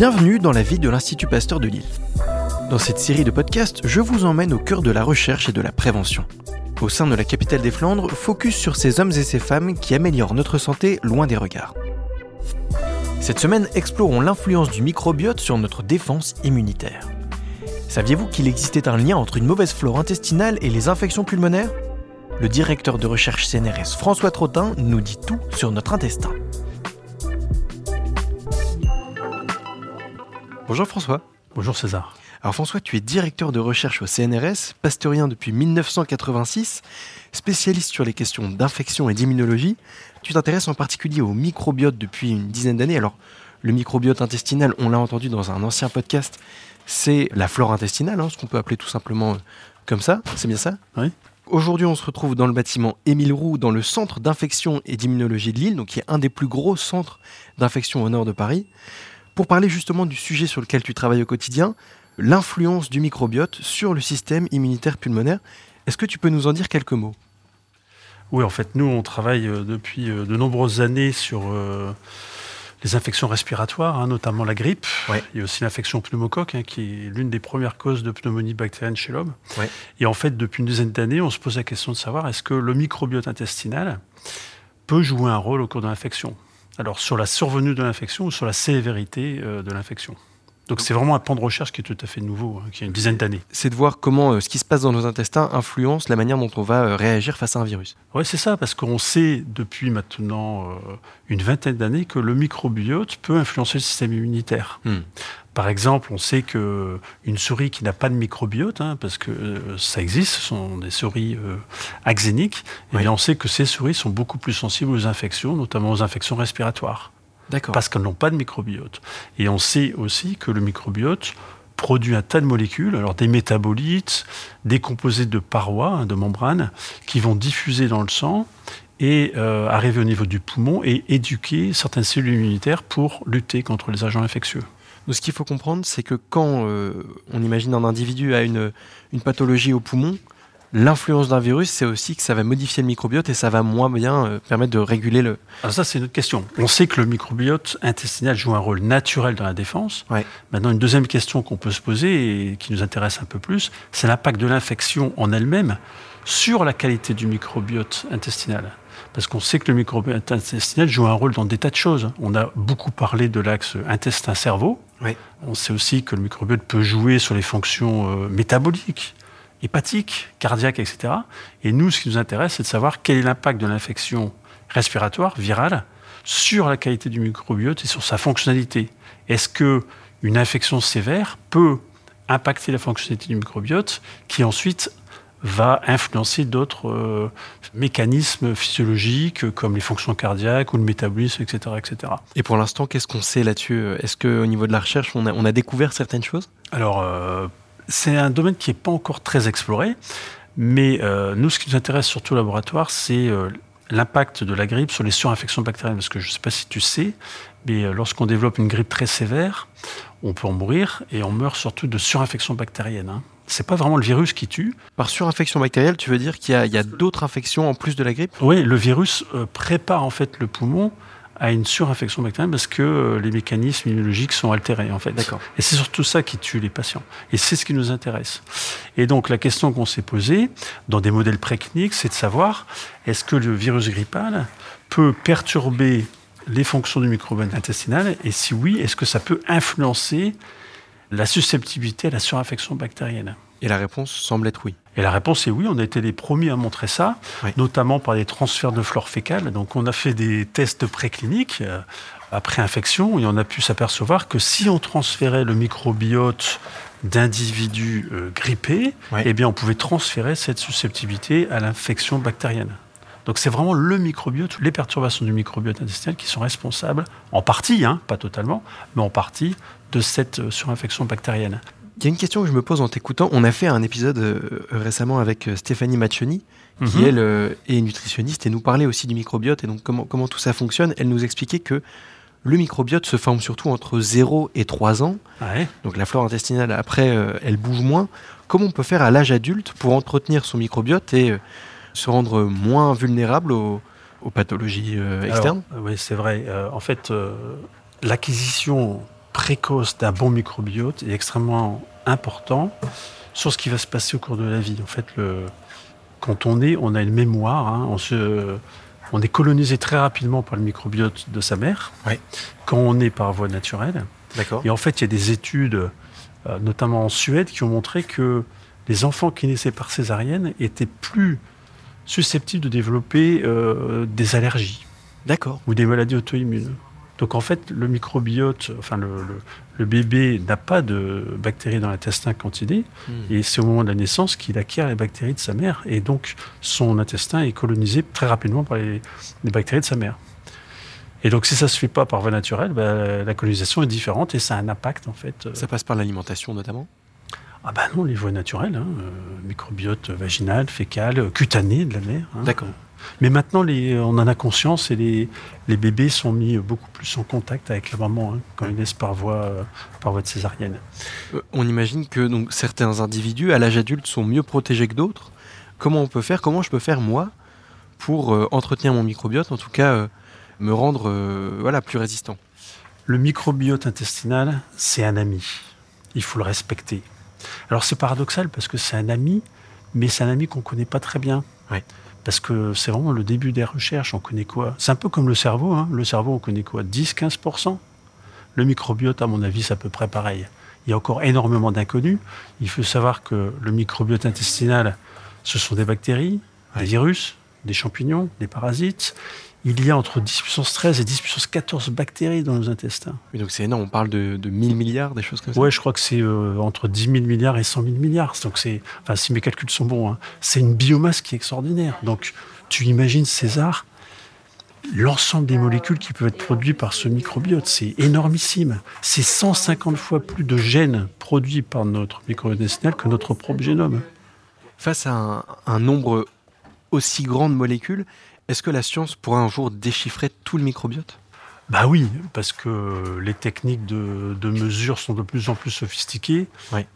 Bienvenue dans la vie de l'Institut Pasteur de Lille. Dans cette série de podcasts, je vous emmène au cœur de la recherche et de la prévention. Au sein de la capitale des Flandres, focus sur ces hommes et ces femmes qui améliorent notre santé loin des regards. Cette semaine, explorons l'influence du microbiote sur notre défense immunitaire. Saviez-vous qu'il existait un lien entre une mauvaise flore intestinale et les infections pulmonaires? Le directeur de recherche CNRS François Trottin nous dit tout sur notre intestin. Bonjour François. Bonjour César. Alors François, tu es directeur de recherche au CNRS, pasteurien depuis 1986, spécialiste sur les questions d'infection et d'immunologie. Tu t'intéresses en particulier au microbiote depuis une dizaine d'années. Alors le microbiote intestinal, on l'a entendu dans un ancien podcast, c'est la flore intestinale, hein, ce qu'on peut appeler tout simplement euh, comme ça. C'est bien ça? Oui. Aujourd'hui, on se retrouve dans le bâtiment Émile Roux, dans le centre d'infection et d'immunologie de Lille, donc qui est un des plus gros centres d'infection au nord de Paris pour parler justement du sujet sur lequel tu travailles au quotidien, l'influence du microbiote sur le système immunitaire pulmonaire. Est-ce que tu peux nous en dire quelques mots? Oui, en fait, nous, on travaille euh, depuis euh, de nombreuses années sur euh, les infections respiratoires, hein, notamment la grippe. Ouais. Il y a aussi l'infection pneumocoque, hein, qui est l'une des premières causes de pneumonie bactérienne chez l'homme. Ouais. Et en fait, depuis une dizaine d'années, on se pose la question de savoir est-ce que le microbiote intestinal peut jouer un rôle au cours de l'infection? Alors, sur la survenue de l'infection ou sur la sévérité euh, de l'infection? Donc c'est vraiment un pan de recherche qui est tout à fait nouveau, hein, qui a une dizaine d'années. C'est de voir comment euh, ce qui se passe dans nos intestins influence la manière dont on va euh, réagir face à un virus. Oui, c'est ça, parce qu'on sait depuis maintenant euh, une vingtaine d'années que le microbiote peut influencer le système immunitaire. Hmm. Par exemple, on sait que une souris qui n'a pas de microbiote, hein, parce que euh, ça existe, ce sont des souris euh, axéniques, et bien on sait que ces souris sont beaucoup plus sensibles aux infections, notamment aux infections respiratoires. Parce qu'elles n'ont pas de microbiote. Et on sait aussi que le microbiote produit un tas de molécules, alors des métabolites, des composés de parois, hein, de membranes, qui vont diffuser dans le sang et euh, arriver au niveau du poumon et éduquer certaines cellules immunitaires pour lutter contre les agents infectieux. Donc, ce qu'il faut comprendre, c'est que quand euh, on imagine un individu a une, une pathologie au poumon, l'influence d'un virus, c'est aussi que ça va modifier le microbiote et ça va moins bien euh, permettre de réguler le. Alors ça, c'est une autre question. On sait que le microbiote intestinal joue un rôle naturel dans la défense. Ouais. Maintenant, une deuxième question qu'on peut se poser et qui nous intéresse un peu plus, c'est l'impact de l'infection en elle-même sur la qualité du microbiote intestinal. Parce qu'on sait que le microbiote intestinal joue un rôle dans des tas de choses. On a beaucoup parlé de l'axe intestin-cerveau. On sait aussi que le microbiote peut jouer sur les fonctions euh, métaboliques, hépatiques, cardiaques, etc. Et nous, ce qui nous intéresse, c'est de savoir quel est l'impact de l'infection respiratoire, virale, sur la qualité du microbiote et sur sa fonctionnalité. Est-ce que une infection sévère peut impacter la fonctionnalité du microbiote qui ensuite va influencer d'autres euh, mécanismes physiologiques comme les fonctions cardiaques ou le métabolisme, etc. etc. Et pour l'instant, qu'est-ce qu'on sait là-dessus? Est-ce qu'au niveau de la recherche, on a, on a découvert certaines choses? Alors, euh, c'est un domaine qui n'est pas encore très exploré, mais euh, nous, ce qui nous intéresse surtout au laboratoire, c'est euh, l'impact de la grippe sur les surinfections bactériennes. Parce que je ne sais pas si tu sais, mais euh, lorsqu'on développe une grippe très sévère, on peut en mourir, et on meurt surtout de surinfection bactérienne. Hein. C'est pas vraiment le virus qui tue. Par surinfection bactérielle, tu veux dire qu'il y a, a d'autres infections en plus de la grippe? Oui, le virus prépare en fait le poumon à une surinfection bactérienne parce que euh, les mécanismes immunologiques sont altérés en fait. D'accord. Et c'est surtout ça qui tue les patients. Et c'est ce qui nous intéresse. Et donc la question qu'on s'est posée dans des modèles précliniques, c'est de savoir est-ce que le virus grippal peut perturber les fonctions du microbiote intestinal? Et si oui, est-ce que ça peut influencer la susceptibilité à la surinfection bactérienne? Et la réponse semble être oui. et la réponse est oui, on a été les premiers à montrer ça, Oui. notamment par des transferts de flore fécale. Donc on a fait des tests précliniques euh, après infection et on a pu s'apercevoir que si on transférait le microbiote d'individus euh, grippés, Oui. eh bien on pouvait transférer cette susceptibilité à l'infection bactérienne. Donc c'est vraiment le microbiote, les perturbations du microbiote intestinal qui sont responsables, en partie, hein, pas totalement, mais en partie, de cette euh, surinfection bactérienne. Il y a une question que je me pose en t'écoutant. On a fait un épisode euh, récemment avec euh, Stéphanie Maccioni, qui Mhm. elle euh, est nutritionniste et nous parlait aussi du microbiote et donc comment, comment tout ça fonctionne. Elle nous expliquait que le microbiote se forme surtout entre 0 et 3 ans. Ouais. Donc la flore intestinale, après, elle bouge moins. Comment on peut faire à l'âge adulte pour entretenir son microbiote et se rendre moins vulnérable aux, aux pathologies externes Alors, Oui, c'est vrai. En fait, l'acquisition précoce d'un bon microbiote est extrêmement important sur ce qui va se passer au cours de la vie. En fait, le, quand on est, on a une mémoire, hein, on, se, on est colonisé très rapidement par le microbiote de sa mère, quand on est par voie naturelle. Et en fait, il y a des études, euh, notamment en Suède, qui ont montré que les enfants qui naissaient par césarienne étaient plus susceptibles de développer euh, des allergies. D'accord. Ou des maladies auto-immunes. Donc en fait, le microbiote, enfin le, bébé n'a pas de bactéries dans l'intestin quand il est, et c'est au moment de la naissance qu'il acquiert les bactéries de sa mère, et donc son intestin est colonisé très rapidement par les, bactéries de sa mère. Et donc si ça se fait pas par voie naturelle, bah, la colonisation est différente et ça a un impact en fait. Ça passe par l'alimentation notamment? Ah bah non, les voies naturelles, hein, euh, microbiote vaginal, fécal, cutané de la mère. Hein. D'accord. Mais maintenant, on en a conscience et les, bébés sont mis beaucoup plus en contact avec la maman hein, quand ils naissent par voie, par voie de césarienne. Euh, on imagine que donc, certains individus à l'âge adulte sont mieux protégés que d'autres. Comment on peut faire Comment je peux faire moi pour euh, entretenir mon microbiote, en tout cas euh, me rendre voilà, plus résistant? Le microbiote intestinal, c'est un ami. Il faut le respecter. Alors c'est paradoxal parce que c'est un ami, mais c'est un ami qu'on ne connaît pas très bien. Ouais. Parce que c'est vraiment le début des recherches. On connaît quoi? C'est un peu comme le cerveau. Hein. Le cerveau, on connaît quoi? 10-15% Le microbiote, à mon avis, c'est à peu près pareil. Il y a encore énormément d'inconnus. Il faut savoir que le microbiote intestinal, ce sont des bactéries, des virus, des champignons, des parasites il y a entre 10 puissance 13 et 10 puissance 14 bactéries dans nos intestins. donc c'est énorme, on parle de, de 1000 milliards, des choses comme ça Ouais, je crois que c'est euh, entre 10 000 milliards et 100 000 milliards. Donc c'est, enfin, si mes calculs sont bons, hein, c'est une biomasse qui est extraordinaire. Donc tu imagines, César, l'ensemble des molécules qui peuvent être produites par ce microbiote, c'est énormissime. C'est 150 fois plus de gènes produits par notre microbiote intestinal que notre propre génome. Face à un, un nombre aussi grand de molécules, est-ce que la science pourra un jour déchiffrer tout le microbiote? Bah oui, parce que les techniques de, mesure sont de plus en plus sophistiquées.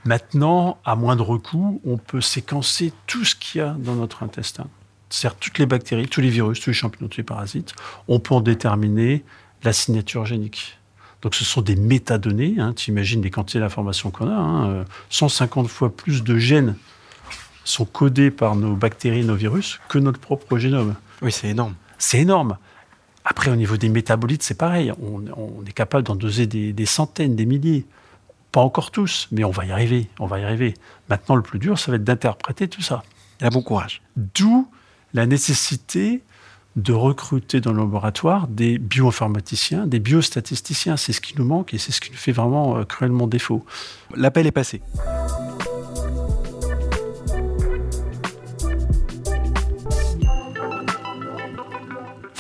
Maintenant, à moindre coût, on peut séquencer tout ce qu'il y a dans notre intestin. C'est-à-dire toutes les bactéries, tous les virus, tous les champignons, tous les parasites. On peut en déterminer la signature génique. Donc ce sont des métadonnées. Hein, tu imagines les quantités d'informations qu'on a. 150 hein, fois plus de gènes sont codés par nos bactéries, nos virus, que notre propre génome. Oui, c'est énorme. C'est énorme. Après, au niveau des métabolites, c'est pareil. On, est capable d'en doser des, centaines, des milliers. Pas encore tous, mais on va y arriver. On va y arriver. Maintenant, le plus dur, ça va être d'interpréter tout ça. Et bon courage. D'où la nécessité de recruter dans le laboratoire des bioinformaticiens, des biostatisticiens. C'est ce qui nous manque et c'est ce qui nous fait vraiment euh, cruellement défaut. L'appel est passé.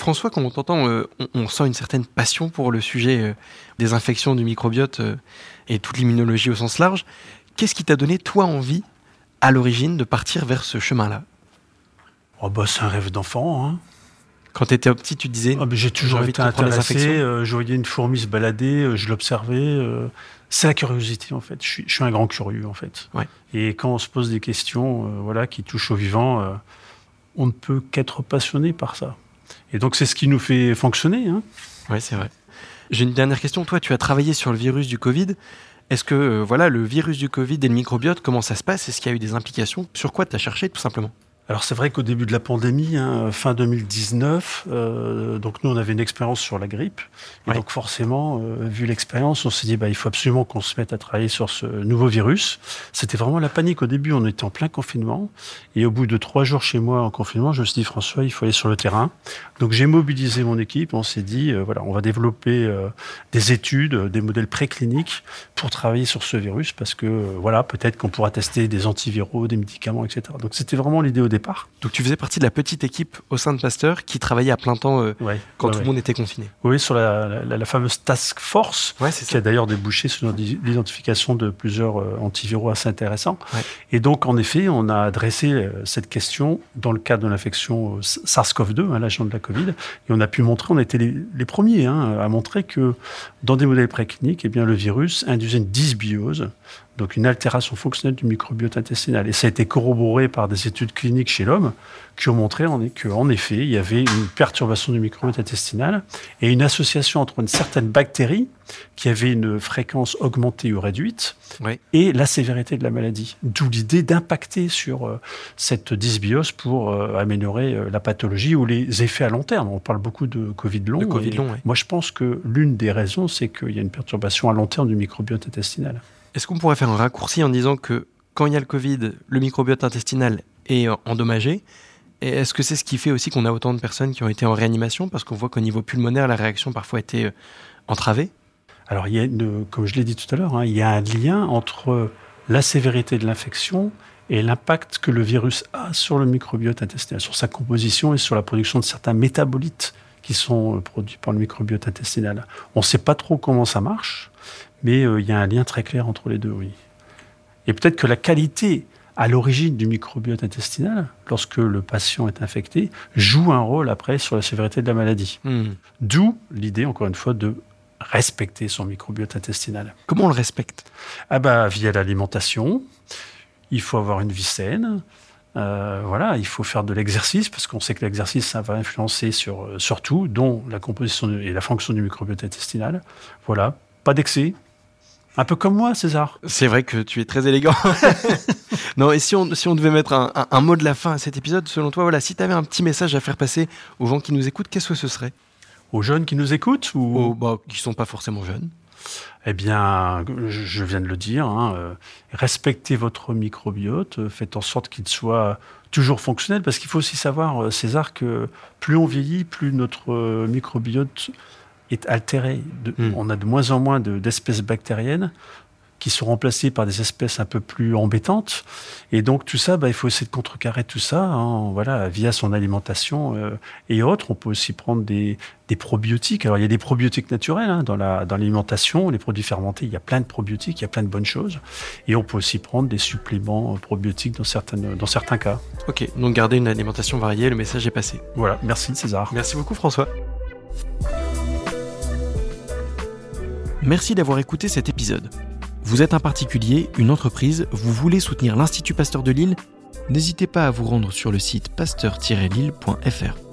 François, quand on t'entend, euh, on, sent une certaine passion pour le sujet euh, des infections du microbiote euh, et toute l'immunologie au sens large. Qu'est-ce qui t'a donné, toi, envie, à l'origine, de partir vers ce chemin-là? Oh bah, C'est un rêve d'enfant. Hein. Quand tu étais petit, tu disais ah, J'ai toujours été intéressé. je voyais une fourmi se balader, je l'observais. c'est la curiosité, en fait. Je suis, je suis, un grand curieux, en fait. Et quand on se pose des questions voilà, qui touchent au vivant, on ne peut qu'être passionné par ça. Et donc, c'est ce qui nous fait fonctionner. Hein. Oui, c'est vrai. J'ai une dernière question. Toi, tu as travaillé sur le virus du Covid. Est-ce que euh, voilà, le virus du Covid et le microbiote, comment ça se passe? Est-ce qu'il y a eu des implications? Sur quoi tu as cherché, tout simplement? Alors c'est vrai qu'au début de la pandémie, hein, fin 2019, euh, donc nous on avait une expérience sur la grippe, et donc forcément, euh, vu l'expérience, on s'est dit bah il faut absolument qu'on se mette à travailler sur ce nouveau virus. C'était vraiment la panique au début, on était en plein confinement, et au bout de trois jours chez moi en confinement, je me suis dit François, il faut aller sur le terrain. Donc j'ai mobilisé mon équipe, on s'est dit euh, voilà, on va développer des études, des modèles précliniques pour travailler sur ce virus, parce que voilà, peut-être qu'on pourra tester des antiviraux, des médicaments, etc. Donc c'était vraiment l'idée au départ. Donc tu faisais partie de la petite équipe au sein de Pasteur qui travaillait à plein temps euh, quand tout le monde était confiné. Oui, sur la, fameuse task force, qui a d'ailleurs débouché sur l'identification de plusieurs euh, antiviraux assez intéressants. Et donc, en effet, on a adressé euh, cette question dans le cadre de l'infection SARS-CoV-2, hein, l'agent de la Covid, et on a pu montrer, on était les, premiers hein, à montrer que dans des modèles précliniques, eh bien, le virus induisait une dysbiose donc une altération fonctionnelle du microbiote intestinal. Et ça a été corroboré par des études cliniques chez l'homme qui ont montré qu'en effet, il y avait une perturbation du microbiote intestinal et une association entre une certaine bactérie qui avait une fréquence augmentée ou réduite et la sévérité de la maladie. D'où l'idée d'impacter sur euh, cette dysbiose pour euh, améliorer euh, la pathologie ou les effets à long terme. On parle beaucoup de Covid long. COVID long Moi, je pense que l'une des raisons, c'est qu'il y a une perturbation à long terme du microbiote intestinal. Est-ce qu'on pourrait faire un raccourci en disant que quand il y a le Covid, le microbiote intestinal est endommagé est-ce que c'est ce qui fait aussi qu'on a autant de personnes qui ont été en réanimation? Parce qu'on voit qu'au niveau pulmonaire, la réaction parfois a été euh, entravée. Alors, comme je l'ai dit tout à l'heure, hein, il y a un lien entre la sévérité de l'infection et l'impact que le virus a sur le microbiote intestinal, sur sa composition et sur la production de certains métabolites qui sont euh, produits par le microbiote intestinal. On ne sait pas trop comment ça marche, mais euh, il y a un lien très clair entre les deux, oui. Et peut-être que la qualité à l'origine du microbiote intestinal, lorsque le patient est infecté, joue un rôle après sur la sévérité de la maladie. Hmm. D'où l'idée, encore une fois, de respecter son microbiote intestinal. Comment on le respecte? Ah bah via l'alimentation. Il faut avoir une vie saine. Euh, voilà, il faut faire de l'exercice parce qu'on sait que l'exercice ça va influencer sur, euh, sur tout, dont la composition et la fonction du microbiote intestinal. Voilà, pas d'excès, un peu comme moi, César. C'est vrai que tu es très élégant. non, et si on, si on devait mettre un, mot de la fin à cet épisode, selon toi, voilà, si tu avais un petit message à faire passer aux gens qui nous écoutent, qu'est-ce que ce serait? Aux jeunes qui nous écoutent ou bah, Qui ne sont pas forcément jeunes. Eh bien, je viens de le dire, hein, euh, respectez votre microbiote, faites en sorte qu'il soit toujours fonctionnel, parce qu'il faut aussi savoir, euh, César, que plus on vieillit, plus notre euh, microbiote est altéré. Hmm. On a de moins en moins d'espèces bactériennes qui sont remplacées par des espèces un peu plus embêtantes. Et donc tout ça, bah, il faut essayer de contrecarrer tout ça hein, voilà, via son alimentation euh, et autres. On peut aussi prendre des, probiotiques. Alors il y a des probiotiques naturels hein, dans l'alimentation, les produits fermentés, il y a plein de probiotiques, il y a plein de bonnes choses. Et on peut aussi prendre des suppléments probiotiques dans, certaines, dans certains cas. Ok, donc garder une alimentation variée, le message est passé. Voilà, merci César. Merci beaucoup François. Merci d'avoir écouté cet épisode. Vous êtes un particulier, une entreprise, vous voulez soutenir l'Institut Pasteur de Lille N'hésitez pas à vous rendre sur le site pasteur-lille.fr.